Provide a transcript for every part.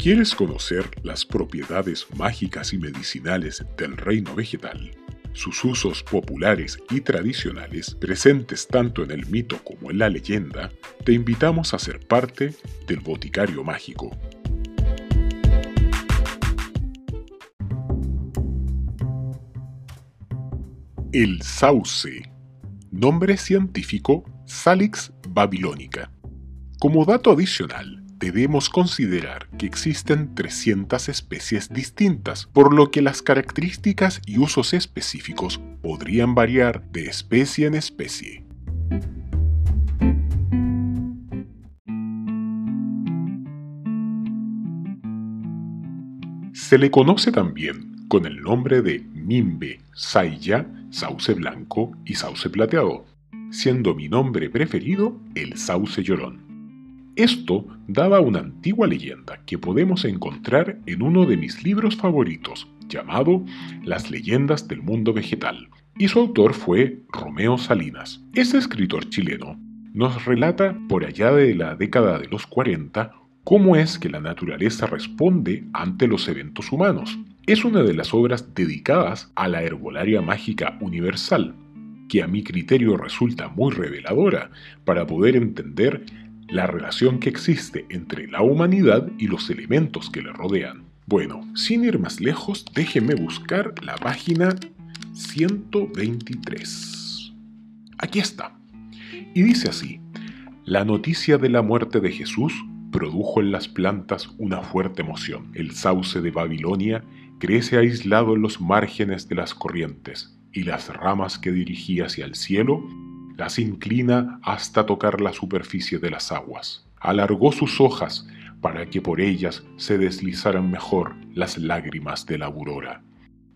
¿Quieres conocer las propiedades mágicas y medicinales del reino vegetal? Sus usos populares y tradicionales, presentes tanto en el mito como en la leyenda, te invitamos a ser parte del Boticario Mágico. El sauce. Nombre científico Salix babylonica. Como dato adicional, debemos considerar que existen 300 especies distintas, por lo que las características y usos específicos podrían variar de especie en especie. Se le conoce también con el nombre de Mimbe, Saya, Sauce Blanco y Sauce Plateado, siendo mi nombre preferido el Sauce Llorón. Esto daba una antigua leyenda que podemos encontrar en uno de mis libros favoritos, llamado Las leyendas del mundo vegetal, y su autor fue Romeo Salinas. Este escritor chileno nos relata por allá de la década de los 40 cómo es que la naturaleza responde ante los eventos humanos. Es una de las obras dedicadas a la herbolaria mágica universal, que a mi criterio resulta muy reveladora para poder entender la relación que existe entre la humanidad y los elementos que le rodean. Bueno, sin ir más lejos, déjenme buscar la página 123. Aquí está. Y dice así, la noticia de la muerte de Jesús produjo en las plantas una fuerte emoción. El sauce de Babilonia crece aislado en los márgenes de las corrientes, y las ramas que dirigía hacia el cielo las inclina hasta tocar la superficie de las aguas. Alargó sus hojas para que por ellas se deslizaran mejor las lágrimas de la aurora.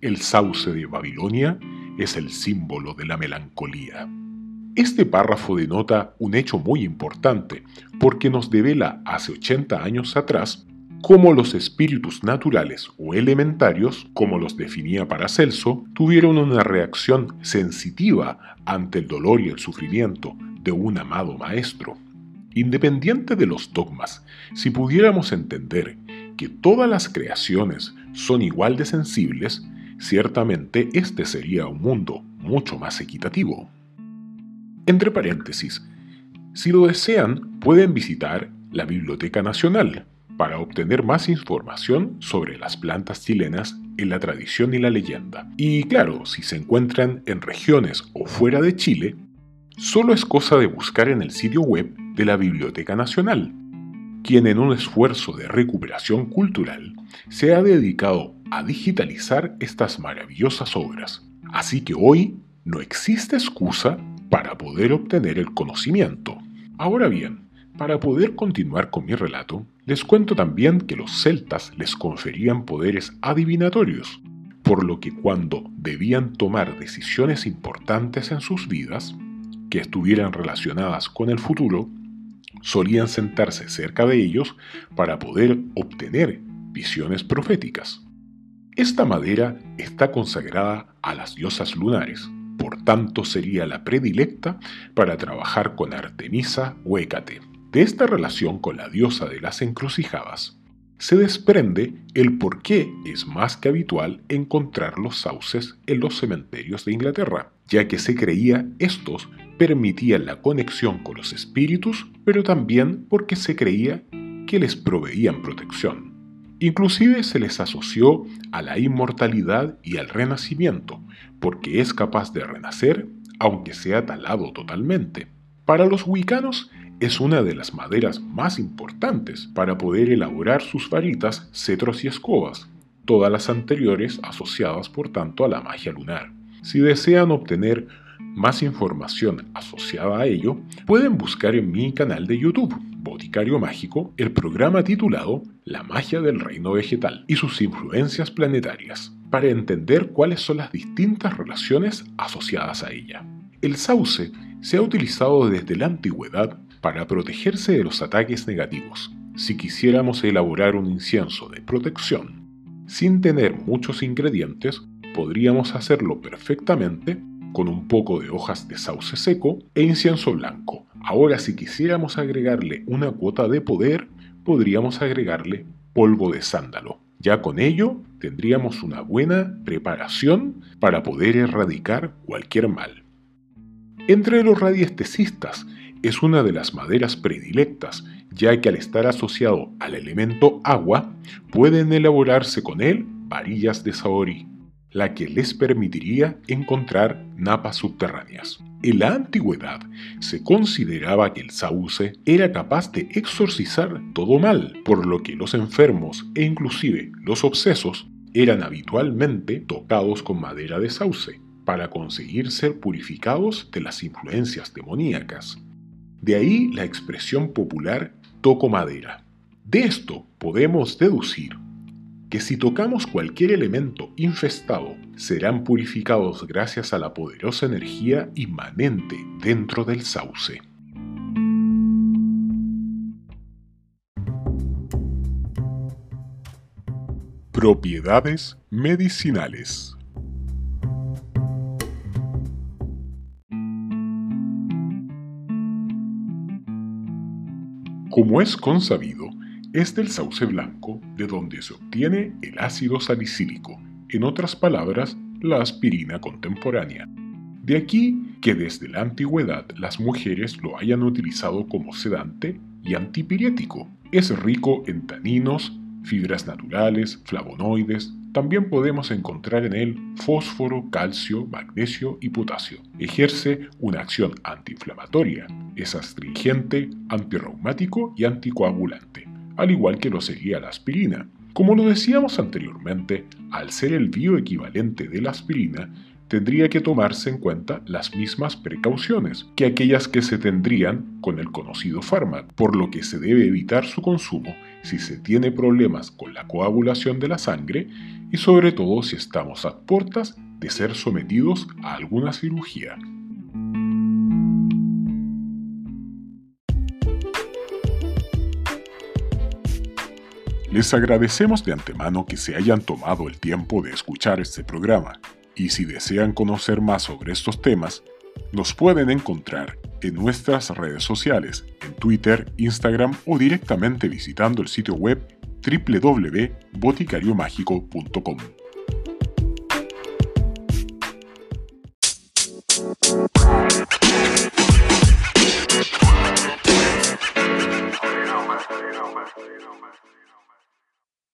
El sauce de Babilonia es el símbolo de la melancolía. Este párrafo denota un hecho muy importante porque nos devela hace 80 años atrás cómo los espíritus naturales o elementarios, como los definía Paracelso, tuvieron una reacción sensitiva ante el dolor y el sufrimiento de un amado maestro. Independiente de los dogmas, si pudiéramos entender que todas las creaciones son igual de sensibles, ciertamente este sería un mundo mucho más equitativo. Entre paréntesis, si lo desean, pueden visitar la Biblioteca Nacional, para obtener más información sobre las plantas chilenas en la tradición y la leyenda. Y claro, si se encuentran en regiones o fuera de Chile, solo es cosa de buscar en el sitio web de la Biblioteca Nacional, quien en un esfuerzo de recuperación cultural se ha dedicado a digitalizar estas maravillosas obras. Así que hoy no existe excusa para poder obtener el conocimiento. Ahora bien, para poder continuar con mi relato, les cuento también que los celtas les conferían poderes adivinatorios, por lo que cuando debían tomar decisiones importantes en sus vidas, que estuvieran relacionadas con el futuro, solían sentarse cerca de ellos para poder obtener visiones proféticas. Esta madera está consagrada a las diosas lunares, por tanto sería la predilecta para trabajar con Artemisa o Hécate. De esta relación con la diosa de las encrucijadas, se desprende el por qué es más que habitual encontrar los sauces en los cementerios de Inglaterra, ya que se creía estos permitían la conexión con los espíritus, pero también porque se creía que les proveían protección. Inclusive se les asoció a la inmortalidad y al renacimiento, porque es capaz de renacer aunque sea talado totalmente. Para los wicanos es una de las maderas más importantes para poder elaborar sus varitas, cetros y escobas, todas las anteriores asociadas por tanto a la magia lunar. Si desean obtener más información asociada a ello, pueden buscar en mi canal de YouTube, Boticario Mágico, el programa titulado La magia del reino vegetal y sus influencias planetarias, para entender cuáles son las distintas relaciones asociadas a ella. El sauce se ha utilizado desde la antigüedad para protegerse de los ataques negativos. Si quisiéramos elaborar un incienso de protección sin tener muchos ingredientes, podríamos hacerlo perfectamente con un poco de hojas de sauce seco e incienso blanco. Ahora si quisiéramos agregarle una cuota de poder, podríamos agregarle polvo de sándalo. Ya con ello tendríamos una buena preparación para poder erradicar cualquier mal. Entre los radiestesistas es una de las maderas predilectas, ya que al estar asociado al elemento agua, pueden elaborarse con él varillas de saorí, la que les permitiría encontrar napas subterráneas. En la antigüedad se consideraba que el sauce era capaz de exorcizar todo mal, por lo que los enfermos e inclusive los obsesos eran habitualmente tocados con madera de sauce para conseguir ser purificados de las influencias demoníacas. De ahí la expresión popular toco madera. De esto podemos deducir que si tocamos cualquier elemento infestado, serán purificados gracias a la poderosa energía inmanente dentro del sauce. Propiedades medicinales. Como es consabido, es del sauce blanco de donde se obtiene el ácido salicílico, en otras palabras, la aspirina contemporánea. De aquí que desde la antigüedad las mujeres lo hayan utilizado como sedante y antipirético. Es rico en taninos, fibras naturales, flavonoides, también podemos encontrar en él fósforo, calcio, magnesio y potasio. Ejerce una acción antiinflamatoria, es astringente, antirreumático y anticoagulante, al igual que lo sería la aspirina. Como lo decíamos anteriormente, al ser el bioequivalente de la aspirina, tendría que tomarse en cuenta las mismas precauciones que aquellas que se tendrían con el conocido fármaco, por lo que se debe evitar su consumo si se tiene problemas con la coagulación de la sangre y sobre todo si estamos a puertas de ser sometidos a alguna cirugía. Les agradecemos de antemano que se hayan tomado el tiempo de escuchar este programa y si desean conocer más sobre estos temas, nos pueden encontrar en nuestras redes sociales, en Twitter, Instagram o directamente visitando el sitio web www.boticariomágico.com.